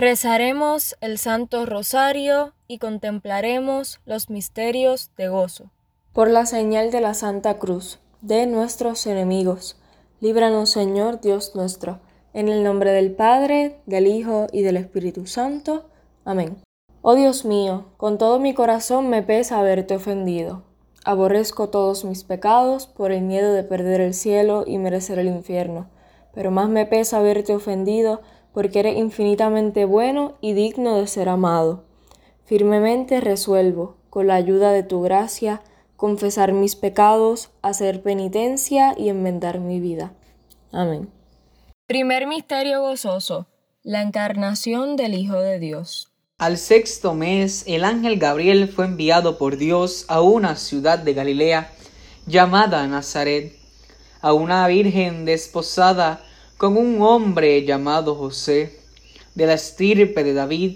Rezaremos el Santo Rosario y contemplaremos los misterios de gozo. Por la señal de la Santa Cruz, de nuestros enemigos, líbranos Señor Dios nuestro, en el nombre del Padre, del Hijo y del Espíritu Santo. Amén. Oh Dios mío, con todo mi corazón me pesa haberte ofendido. Aborrezco todos mis pecados por el miedo de perder el cielo y merecer el infierno, pero más me pesa haberte ofendido porque eres infinitamente bueno y digno de ser amado. Firmemente resuelvo, con la ayuda de tu gracia, confesar mis pecados, hacer penitencia y enmendar mi vida. Amén. Primer misterio gozoso, la encarnación del Hijo de Dios. Al sexto mes, el ángel Gabriel fue enviado por Dios a una ciudad de Galilea llamada Nazaret, a una virgen desposada con un hombre llamado José, de la estirpe de David.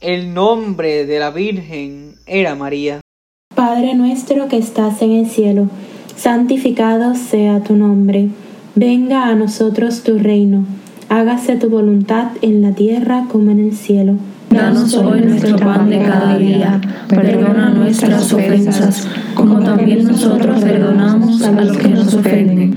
El nombre de la Virgen era María. Padre nuestro que estás en el cielo, santificado sea tu nombre. Venga a nosotros tu reino. Hágase tu voluntad en la tierra como en el cielo. Danos hoy nuestro pan de cada día. Perdona nuestras ofensas, como también nosotros perdonamos a los que nos ofenden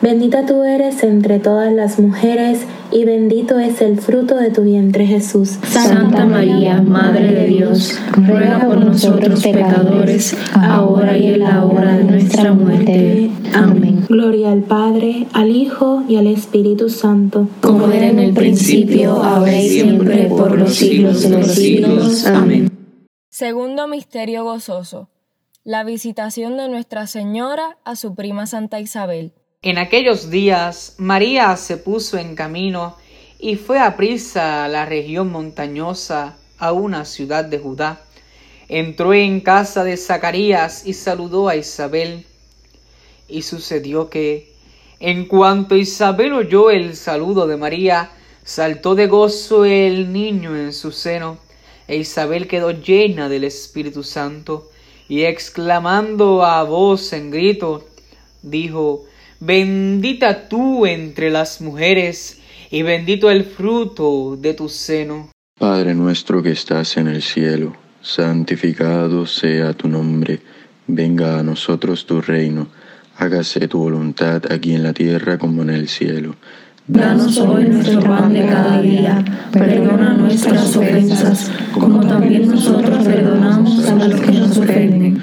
Bendita tú eres entre todas las mujeres, y bendito es el fruto de tu vientre Jesús. Santa María, Madre de Dios, ruega por nosotros pecadores, ahora y en la hora de nuestra muerte. Amén. Gloria al Padre, al Hijo y al Espíritu Santo. Como era en el principio, ahora y siempre, por los siglos de los siglos. Amén. Segundo misterio gozoso. La visitación de Nuestra Señora a su prima Santa Isabel. En aquellos días María se puso en camino y fue a prisa a la región montañosa, a una ciudad de Judá. Entró en casa de Zacarías y saludó a Isabel. Y sucedió que, en cuanto Isabel oyó el saludo de María, saltó de gozo el niño en su seno, e Isabel quedó llena del Espíritu Santo, y exclamando a voz en grito, dijo, Bendita tú entre las mujeres, y bendito el fruto de tu seno. Padre nuestro que estás en el cielo, santificado sea tu nombre, venga a nosotros tu reino, hágase tu voluntad aquí en la tierra como en el cielo. Danos hoy nuestro pan de cada día, perdona nuestras ofensas, como también nosotros perdonamos a los que nos ofenden.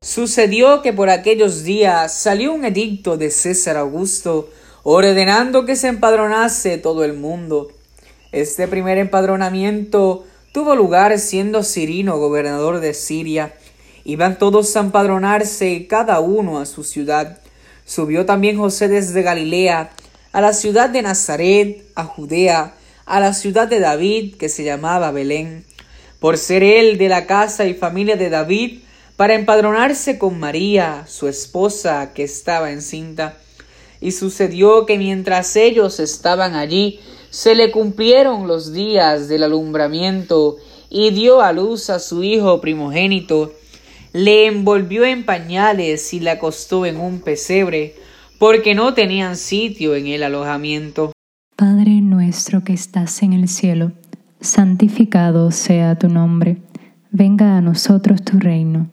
Sucedió que por aquellos días salió un edicto de César Augusto ordenando que se empadronase todo el mundo. Este primer empadronamiento tuvo lugar siendo Cirino gobernador de Siria. Iban todos a empadronarse, cada uno a su ciudad. Subió también José desde Galilea, a la ciudad de Nazaret, a Judea, a la ciudad de David, que se llamaba Belén, por ser él de la casa y familia de David, para empadronarse con María, su esposa, que estaba encinta. Y sucedió que mientras ellos estaban allí, se le cumplieron los días del alumbramiento, y dio a luz a su hijo primogénito. Le envolvió en pañales y le acostó en un pesebre, porque no tenían sitio en el alojamiento. Padre nuestro que estás en el cielo, santificado sea tu nombre. Venga a nosotros tu reino.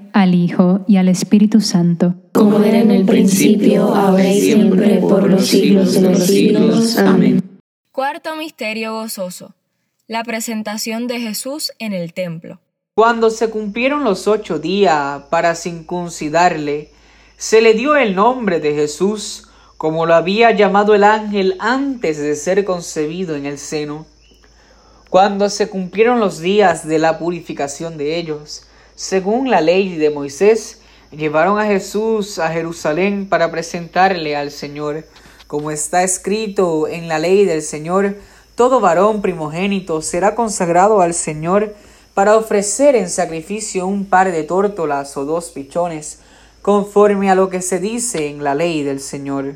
al Hijo y al Espíritu Santo. Como era en el principio, ahora y siempre, por los siglos de los siglos. Amén. Cuarto misterio gozoso. La presentación de Jesús en el templo. Cuando se cumplieron los ocho días para circuncidarle, se le dio el nombre de Jesús, como lo había llamado el ángel antes de ser concebido en el seno. Cuando se cumplieron los días de la purificación de ellos, según la ley de Moisés, llevaron a Jesús a Jerusalén para presentarle al Señor. Como está escrito en la ley del Señor, todo varón primogénito será consagrado al Señor para ofrecer en sacrificio un par de tórtolas o dos pichones, conforme a lo que se dice en la ley del Señor.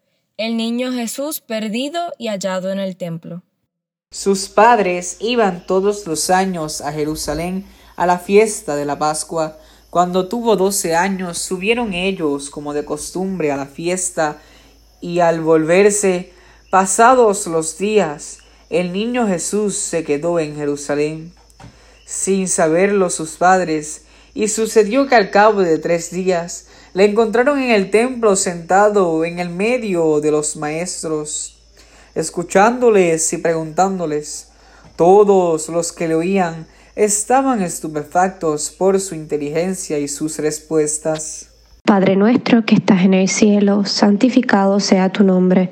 el niño Jesús perdido y hallado en el templo. Sus padres iban todos los años a Jerusalén a la fiesta de la Pascua. Cuando tuvo doce años, subieron ellos como de costumbre a la fiesta, y al volverse, pasados los días, el niño Jesús se quedó en Jerusalén, sin saberlo sus padres, y sucedió que al cabo de tres días le encontraron en el templo sentado en el medio de los maestros, escuchándoles y preguntándoles. Todos los que le oían estaban estupefactos por su inteligencia y sus respuestas. Padre nuestro que estás en el cielo, santificado sea tu nombre.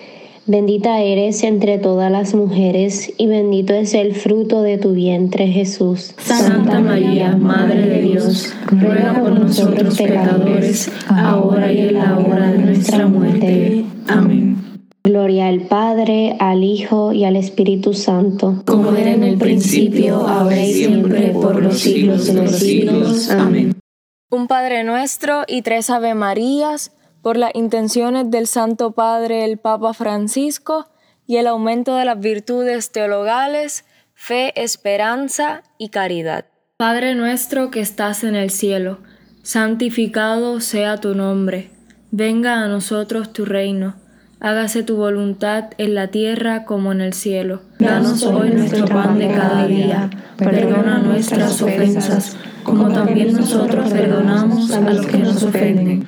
Bendita eres entre todas las mujeres y bendito es el fruto de tu vientre Jesús. Santa María, Madre de Dios, ruega por nosotros pecadores, ahora y en la hora de nuestra muerte. Amén. Gloria al Padre, al Hijo y al Espíritu Santo. Como era en el principio, ahora y siempre, por los siglos de los siglos. Amén. Un Padre nuestro y tres Ave Marías por las intenciones del Santo Padre el Papa Francisco y el aumento de las virtudes teologales, fe, esperanza y caridad. Padre nuestro que estás en el cielo, santificado sea tu nombre, venga a nosotros tu reino, hágase tu voluntad en la tierra como en el cielo. Danos hoy nuestro pan de cada día, perdona nuestras ofensas, como también nosotros perdonamos a los que nos ofenden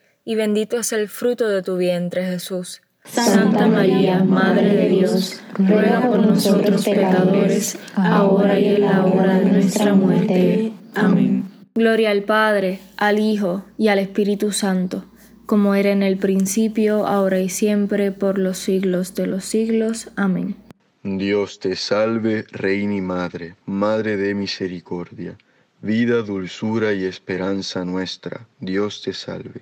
y bendito es el fruto de tu vientre, Jesús. Santa María, Madre de Dios, ruega por nosotros pecadores, ahora y en la hora de nuestra muerte. Amén. Gloria al Padre, al Hijo y al Espíritu Santo, como era en el principio, ahora y siempre, por los siglos de los siglos. Amén. Dios te salve, Reina y Madre, Madre de misericordia vida, dulzura y esperanza nuestra, Dios te salve.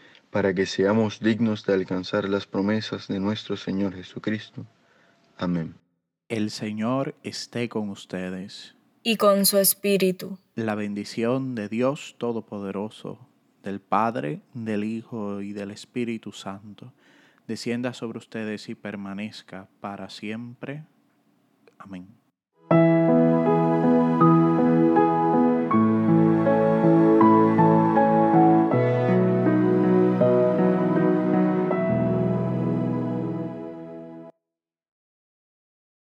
para que seamos dignos de alcanzar las promesas de nuestro Señor Jesucristo. Amén. El Señor esté con ustedes. Y con su Espíritu. La bendición de Dios Todopoderoso, del Padre, del Hijo y del Espíritu Santo, descienda sobre ustedes y permanezca para siempre. Amén.